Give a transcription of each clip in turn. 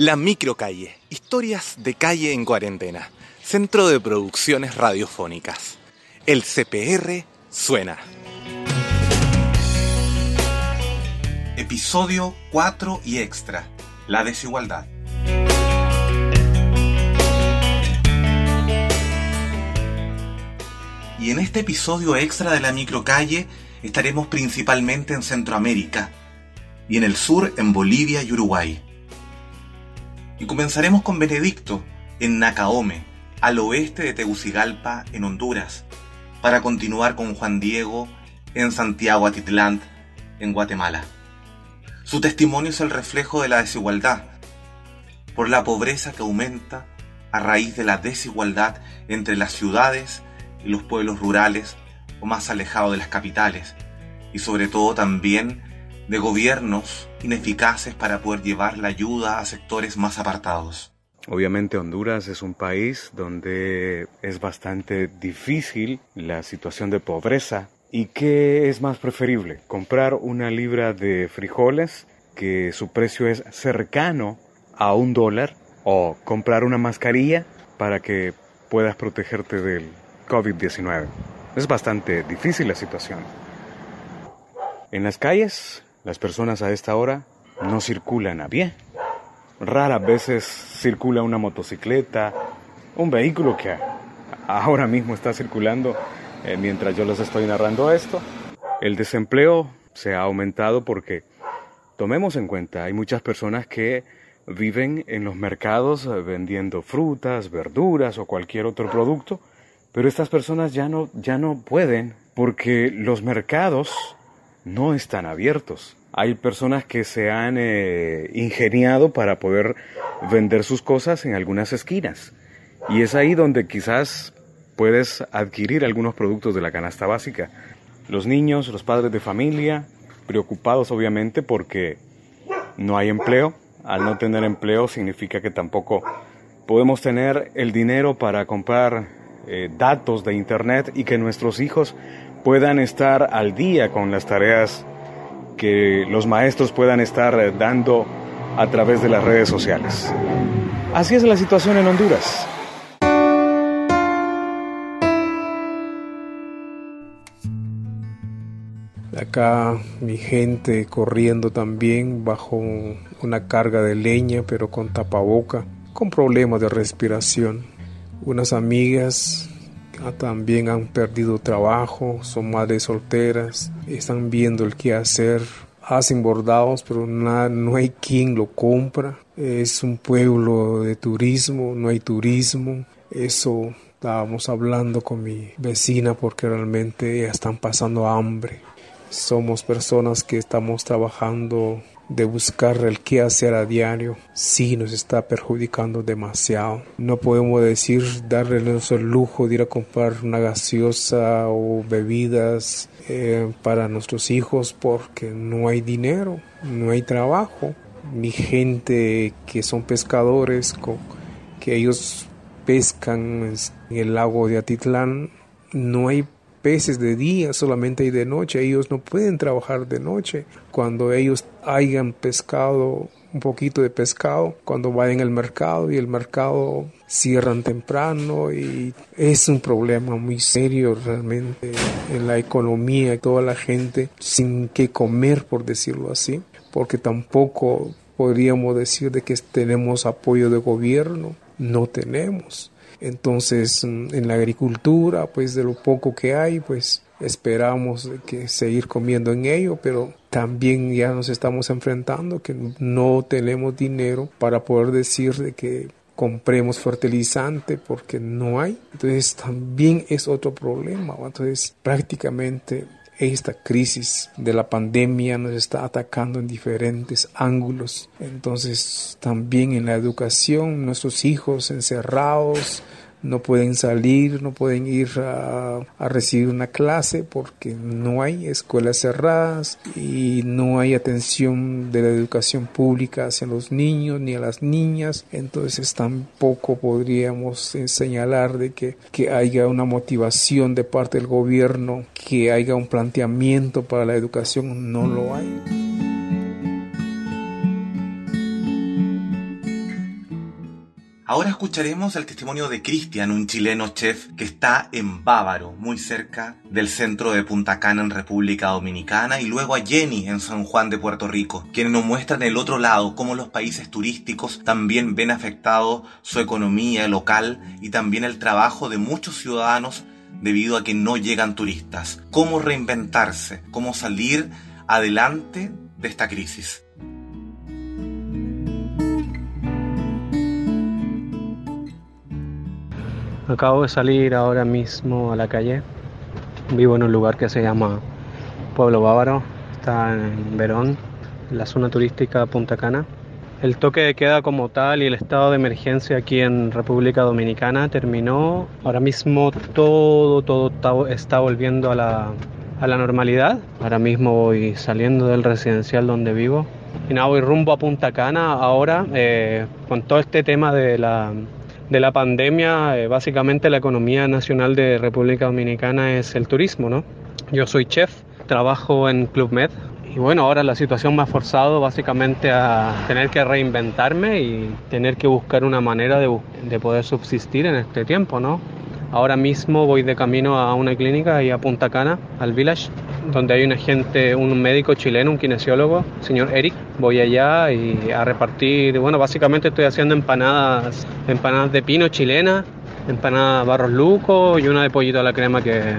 La Microcalle, historias de calle en cuarentena, Centro de Producciones Radiofónicas. El CPR suena. Episodio 4 y extra. La desigualdad. Y en este episodio extra de la microcalle estaremos principalmente en Centroamérica y en el sur en Bolivia y Uruguay. Y comenzaremos con Benedicto en Nacaome, al oeste de Tegucigalpa en Honduras, para continuar con Juan Diego en Santiago Atitlán en Guatemala. Su testimonio es el reflejo de la desigualdad, por la pobreza que aumenta a raíz de la desigualdad entre las ciudades y los pueblos rurales o más alejados de las capitales, y sobre todo también de gobiernos ineficaces para poder llevar la ayuda a sectores más apartados. Obviamente Honduras es un país donde es bastante difícil la situación de pobreza. ¿Y qué es más preferible? ¿Comprar una libra de frijoles que su precio es cercano a un dólar? ¿O comprar una mascarilla para que puedas protegerte del COVID-19. Es bastante difícil la situación. En las calles, las personas a esta hora no circulan a pie. Raras veces circula una motocicleta, un vehículo que ahora mismo está circulando eh, mientras yo les estoy narrando esto. El desempleo se ha aumentado porque, tomemos en cuenta, hay muchas personas que viven en los mercados eh, vendiendo frutas, verduras o cualquier otro producto pero estas personas ya no, ya no pueden porque los mercados no están abiertos. Hay personas que se han eh, ingeniado para poder vender sus cosas en algunas esquinas. Y es ahí donde quizás puedes adquirir algunos productos de la canasta básica. Los niños, los padres de familia, preocupados obviamente porque no hay empleo. Al no tener empleo significa que tampoco podemos tener el dinero para comprar eh, datos de Internet y que nuestros hijos puedan estar al día con las tareas que los maestros puedan estar eh, dando a través de las redes sociales. Así es la situación en Honduras. Acá mi gente corriendo también bajo una carga de leña pero con tapaboca, con problemas de respiración. Unas amigas también han perdido trabajo, son madres solteras, están viendo el qué hacer, hacen bordados, pero no hay quien lo compra. Es un pueblo de turismo, no hay turismo. Eso estábamos hablando con mi vecina porque realmente están pasando hambre. Somos personas que estamos trabajando de buscar el qué hacer a diario, sí nos está perjudicando demasiado. No podemos decir darles el lujo de ir a comprar una gaseosa o bebidas eh, para nuestros hijos porque no hay dinero, no hay trabajo. Mi gente que son pescadores, que ellos pescan en el lago de Atitlán, no hay peces de día, solamente hay de noche. Ellos no pueden trabajar de noche. Cuando ellos hayan pescado un poquito de pescado, cuando vayan al mercado y el mercado cierran temprano y es un problema muy serio realmente en la economía y toda la gente sin qué comer por decirlo así porque tampoco podríamos decir de que tenemos apoyo de gobierno no tenemos entonces, mm, en la agricultura, pues de lo poco que hay, pues esperamos que seguir comiendo en ello, pero también ya nos estamos enfrentando que no tenemos dinero para poder decir de que compremos fertilizante porque no hay. Entonces también es otro problema. Entonces prácticamente esta crisis de la pandemia nos está atacando en diferentes ángulos. Entonces, también en la educación, nuestros hijos encerrados, no pueden salir, no pueden ir a, recibir una clase porque no hay escuelas cerradas y no hay atención de la educación pública hacia los niños ni a las niñas. Entonces tampoco podríamos señalar de que, que haya una motivación de parte del gobierno, que haya un planteamiento para la educación, no lo hay. Ahora escucharemos el testimonio de Cristian, un chileno chef que está en Bávaro, muy cerca del centro de Punta Cana en República Dominicana, y luego a Jenny en San Juan de Puerto Rico, quienes nos muestran el otro lado, cómo los países turísticos también ven afectado su economía local y también el trabajo de muchos ciudadanos debido a que no llegan turistas. Cómo reinventarse, cómo salir adelante de esta crisis. Acabo de salir ahora mismo a la calle. Vivo en un lugar que se llama Pueblo Bávaro. Está en Verón, en la zona turística Punta Cana. El toque de queda como tal y el estado de emergencia aquí en República Dominicana terminó. Ahora mismo todo, todo está volviendo a la, a la normalidad. Ahora mismo voy saliendo del residencial donde vivo. Y nada, voy rumbo a Punta Cana ahora eh, con todo este tema de la de la pandemia, eh, básicamente la economía nacional de República Dominicana es el turismo, ¿no? Yo soy chef, trabajo en Club Med y bueno, ahora la situación me ha forzado básicamente a tener que reinventarme y tener que buscar una manera de, de poder subsistir en este tiempo, ¿no? Ahora mismo voy de camino a una clínica y a Punta Cana, al village, donde hay un agente, un médico chileno, un kinesiólogo, señor Eric. Voy allá y a repartir, bueno, básicamente estoy haciendo empanadas, empanadas de pino chilena, empanadas barros luco y una de pollito a la crema que,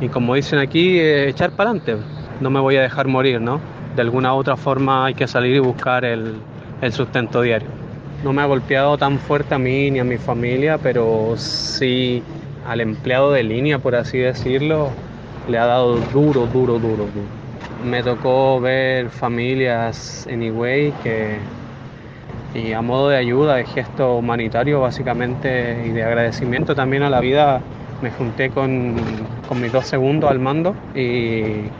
y como dicen aquí, eh, echar para adelante. No me voy a dejar morir, ¿no? De alguna u otra forma hay que salir y buscar el, el sustento diario no me ha golpeado tan fuerte a mí ni a mi familia, pero sí al empleado de línea, por así decirlo, le ha dado duro, duro, duro, duro. Me tocó ver familias anyway que y a modo de ayuda, de gesto humanitario básicamente y de agradecimiento también a la vida, me junté con, con mis dos segundos al mando y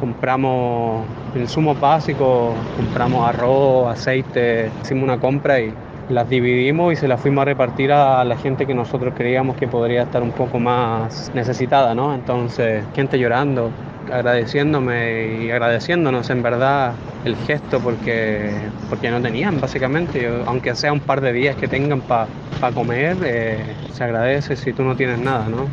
compramos insumos básicos, compramos arroz, aceite, hicimos una compra y las dividimos y se las fuimos a repartir a la gente que nosotros creíamos que podría estar un poco más necesitada, ¿no? Entonces, gente llorando, agradeciéndome y agradeciéndonos en verdad el gesto porque, porque no tenían básicamente, aunque sea un par de días que tengan para comer, eh, se agradece si tú no tienes nada, ¿no?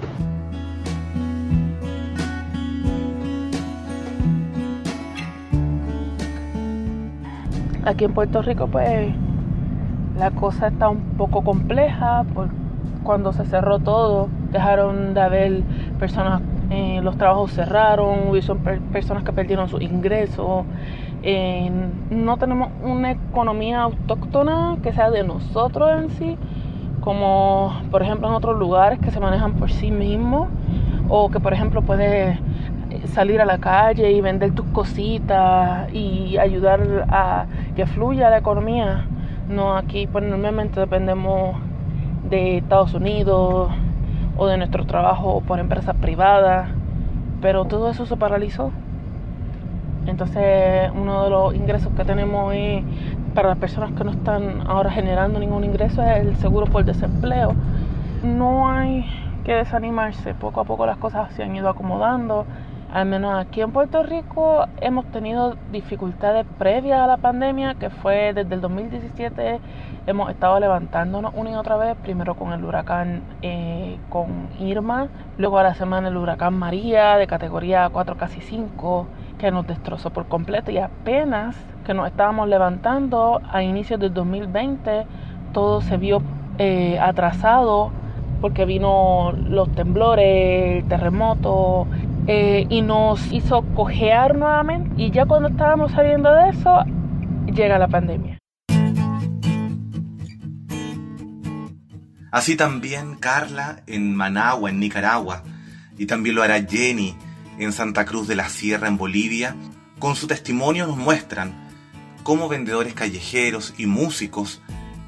Aquí en Puerto Rico pues la cosa está un poco compleja por cuando se cerró todo dejaron de haber personas eh, los trabajos cerraron son personas que perdieron sus ingresos eh, no tenemos una economía autóctona que sea de nosotros en sí como por ejemplo en otros lugares que se manejan por sí mismos o que por ejemplo puedes salir a la calle y vender tus cositas y ayudar a que fluya la economía. No, aquí pues normalmente dependemos de Estados Unidos o de nuestro trabajo por empresas privadas, pero todo eso se paralizó. Entonces uno de los ingresos que tenemos es, para las personas que no están ahora generando ningún ingreso es el seguro por desempleo. No hay que desanimarse, poco a poco las cosas se han ido acomodando al menos aquí en Puerto Rico hemos tenido dificultades previas a la pandemia, que fue desde el 2017 hemos estado levantándonos una y otra vez, primero con el huracán eh, con Irma, luego a la semana el huracán María de categoría 4 casi 5, que nos destrozó por completo y apenas que nos estábamos levantando a inicios del 2020 todo se vio eh, atrasado porque vino los temblores, el terremoto, eh, y nos hizo cojear nuevamente. Y ya cuando estábamos saliendo de eso, llega la pandemia. Así también Carla en Managua, en Nicaragua, y también lo hará Jenny en Santa Cruz de la Sierra, en Bolivia, con su testimonio nos muestran cómo vendedores callejeros y músicos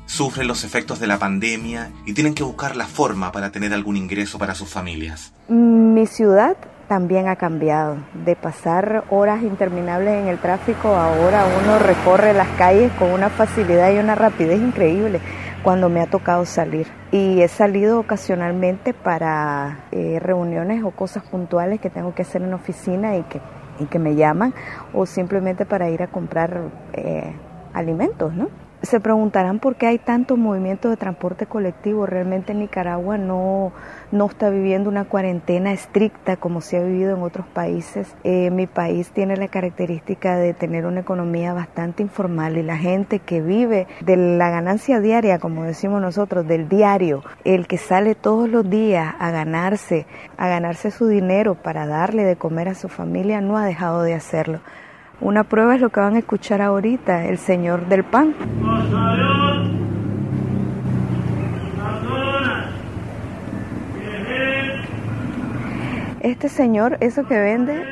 sufren los efectos de la pandemia y tienen que buscar la forma para tener algún ingreso para sus familias. Mi ciudad también ha cambiado. De pasar horas interminables en el tráfico, ahora uno recorre las calles con una facilidad y una rapidez increíble cuando me ha tocado salir. Y he salido ocasionalmente para eh, reuniones o cosas puntuales que tengo que hacer en oficina y que, y que me llaman, o simplemente para ir a comprar eh, alimentos, ¿no? Se preguntarán por qué hay tanto movimiento de transporte colectivo. Realmente Nicaragua no, no está viviendo una cuarentena estricta como se ha vivido en otros países. Eh, mi país tiene la característica de tener una economía bastante informal y la gente que vive de la ganancia diaria, como decimos nosotros, del diario, el que sale todos los días a ganarse, a ganarse su dinero para darle de comer a su familia, no ha dejado de hacerlo. Una prueba es lo que van a escuchar ahorita, el Señor del Pan. Este señor, eso que vende,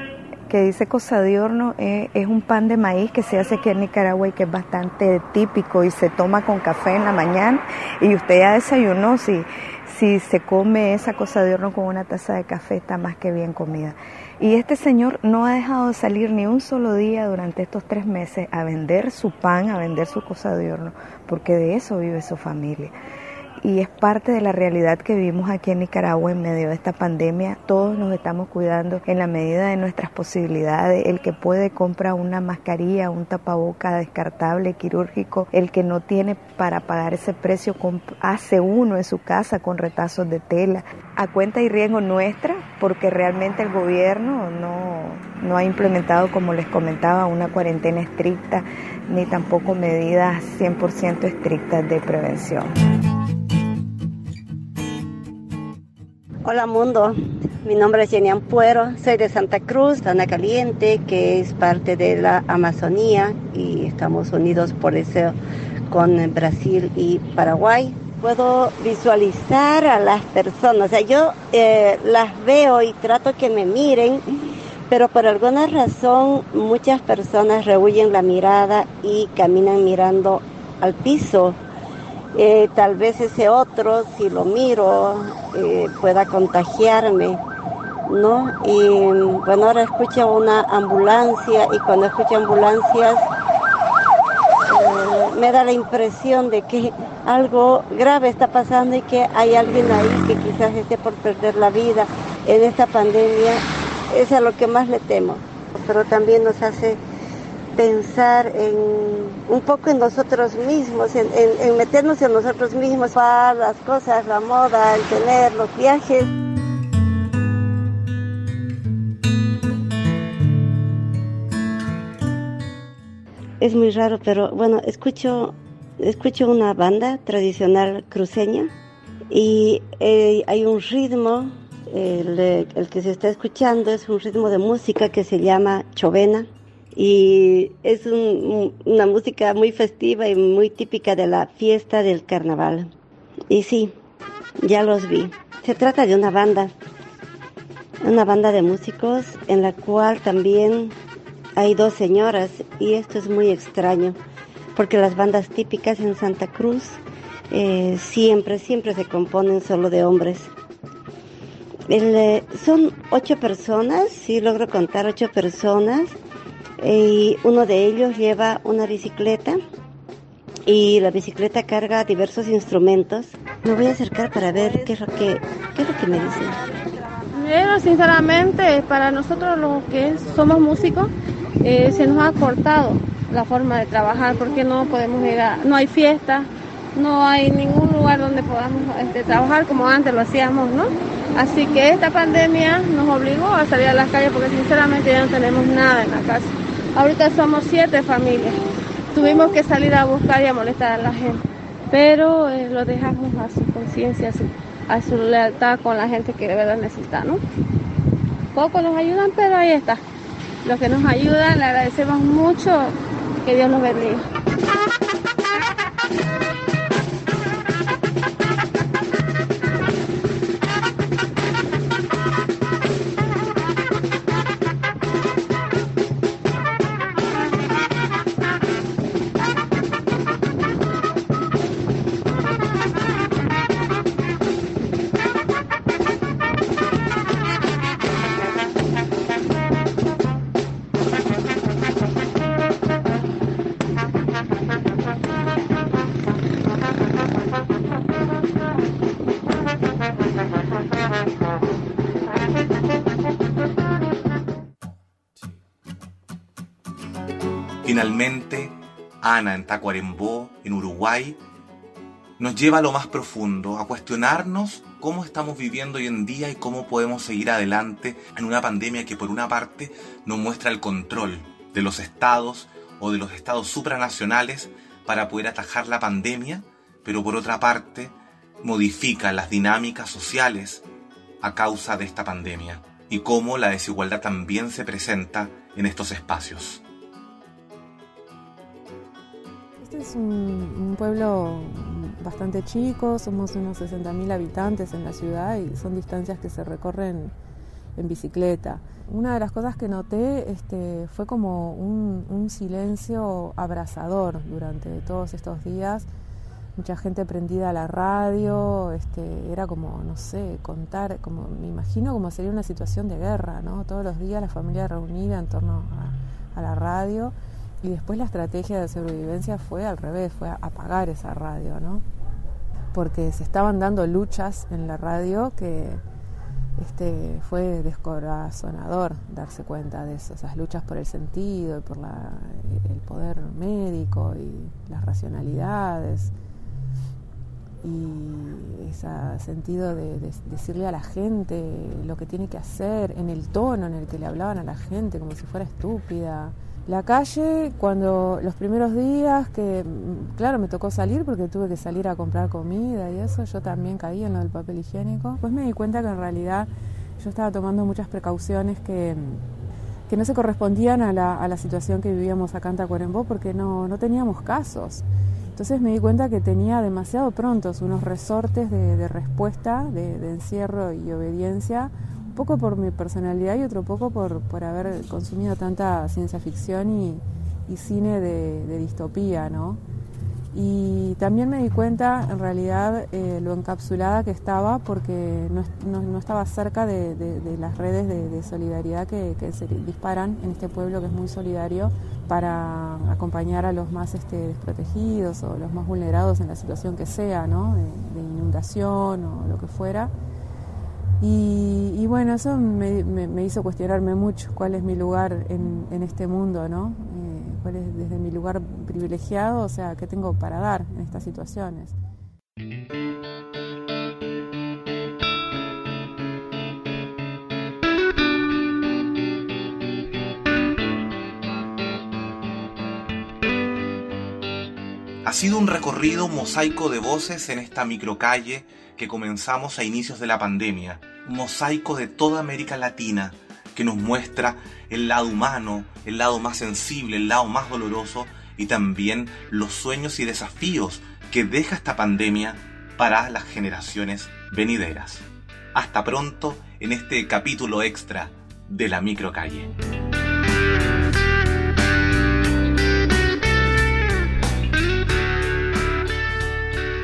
que dice cosa de horno, eh, es un pan de maíz que se hace aquí en Nicaragua y que es bastante típico y se toma con café en la mañana. Y usted ya desayunó, si, si se come esa cosa de horno con una taza de café, está más que bien comida. Y este señor no ha dejado de salir ni un solo día durante estos tres meses a vender su pan, a vender su cosa de horno, porque de eso vive su familia y es parte de la realidad que vivimos aquí en Nicaragua en medio de esta pandemia. Todos nos estamos cuidando en la medida de nuestras posibilidades. El que puede compra una mascarilla, un tapaboca descartable, quirúrgico. El que no tiene para pagar ese precio hace uno en su casa con retazos de tela. A cuenta y riesgo nuestra, porque realmente el gobierno no, no ha implementado, como les comentaba, una cuarentena estricta ni tampoco medidas 100% estrictas de prevención. Hola mundo, mi nombre es Jenny Ampuero, soy de Santa Cruz, Zona Caliente, que es parte de la Amazonía y estamos unidos por eso con Brasil y Paraguay. Puedo visualizar a las personas, o sea, yo eh, las veo y trato que me miren, pero por alguna razón muchas personas rehuyen la mirada y caminan mirando al piso eh, tal vez ese otro, si lo miro, eh, pueda contagiarme, ¿no? Y bueno, ahora escucho una ambulancia y cuando escucho ambulancias eh, me da la impresión de que algo grave está pasando y que hay alguien ahí que quizás esté por perder la vida en esta pandemia. Es a lo que más le temo, pero también nos hace pensar en un poco en nosotros mismos, en, meternos en nosotros mismos, para las cosas, la moda, el tener, los viajes. Es muy raro, pero bueno, escucho, escucho una banda tradicional cruceña y eh, hay un ritmo, el, el que se está escuchando es un ritmo de música que se llama chovena y es una música muy festiva y muy típica de la fiesta del carnaval. Y sí, ya los vi. Se trata de una banda, una banda de músicos en la cual también hay dos señoras y esto es muy extraño porque las bandas típicas en Santa Cruz eh, siempre, siempre se componen solo de hombres. Eh, son ocho personas, sí logro contar ocho personas y uno de ellos lleva una bicicleta y la bicicleta carga diversos instrumentos. Me voy a acercar para ver qué es lo que, me dicen. Pero sinceramente, para nosotros los que somos músicos, eh, se nos ha cortado la forma de trabajar porque no podemos ir a, no hay fiesta, no hay ningún lugar donde podamos este, trabajar como antes lo hacíamos, ¿no? Así que esta pandemia nos obligó a salir a las calles porque sinceramente ya no tenemos nada en la casa. Ahorita somos siete familias. Tuvimos que salir a buscar y a molestar a la gente, pero eh, lo dejamos a su conciencia, a, su, lealtad con la gente que de verdad necesita, ¿no? Poco nos ayudan, pero ahí está. Los que nos ayudan, le agradecemos mucho. Que Dios nos bendiga. Finalmente, Ana en Tacuarembó, en Uruguay, nos lleva a lo más profundo, a cuestionarnos cómo estamos viviendo hoy en día y cómo podemos seguir adelante en una pandemia que por una parte nos muestra el control de los estados o de los estados supranacionales para poder atajar la pandemia, pero por otra parte modifica las dinámicas sociales a causa de esta pandemia y cómo la desigualdad también se presenta en estos espacios. Este es un, pueblo bastante chico, somos unos 60.000 habitantes en la ciudad y son distancias que se recorren en bicicleta. Una de las cosas que noté este, fue como un, silencio abrasador durante todos estos días mucha gente prendida a la radio, este, era como, no sé, contar, como me imagino como sería una situación de guerra, ¿no? Todos los días la familia reunida en torno a la radio y después la estrategia de sobrevivencia fue al revés, fue apagar esa radio, ¿no? Porque se estaban dando luchas en la radio que este, fue descorazonador darse cuenta de eso, esas luchas por el sentido y por la, el poder médico y las racionalidades y ese sentido de, decirle a la gente lo que tiene que hacer, en el tono en el que le hablaban a la gente, como si fuera estúpida. La calle, cuando los primeros días, que claro, me tocó salir porque tuve que salir a comprar comida y eso, yo también caí en lo del papel higiénico, pues me di cuenta que en realidad yo estaba tomando muchas precauciones que, que no se correspondían a la, a la situación que vivíamos acá en Tacuarembó porque no, no teníamos casos. Entonces me di cuenta que tenía demasiado prontos unos resortes de, respuesta, de, encierro y obediencia, un poco por mi personalidad y otro poco por, por haber consumido tanta ciencia ficción y, cine de, de, distopía, ¿no? Y también me di cuenta, en realidad, eh, lo encapsulada que estaba porque no, no, estaba cerca de, de, las redes de, solidaridad que, que, se disparan en este pueblo que es muy solidario para acompañar a los más este, desprotegidos o los más vulnerados en la situación que sea, ¿no? de, inundación o lo que fuera. Y, bueno, eso me, hizo cuestionarme mucho cuál es mi lugar en, este mundo, ¿no? Eh, cuál es desde mi lugar privilegiado, o sea, qué tengo para dar en estas situaciones. Ha sido un recorrido, mosaico de voces en esta microcalle que comenzamos a inicios de la pandemia. Mosaico de toda América Latina que nos muestra el lado humano, el lado más sensible, el lado más doloroso y también los sueños y desafíos que deja esta pandemia para las generaciones venideras. Hasta pronto en este capítulo extra de la microcalle.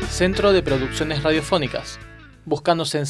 Centro de Producciones Radiofónicas. Buscándose en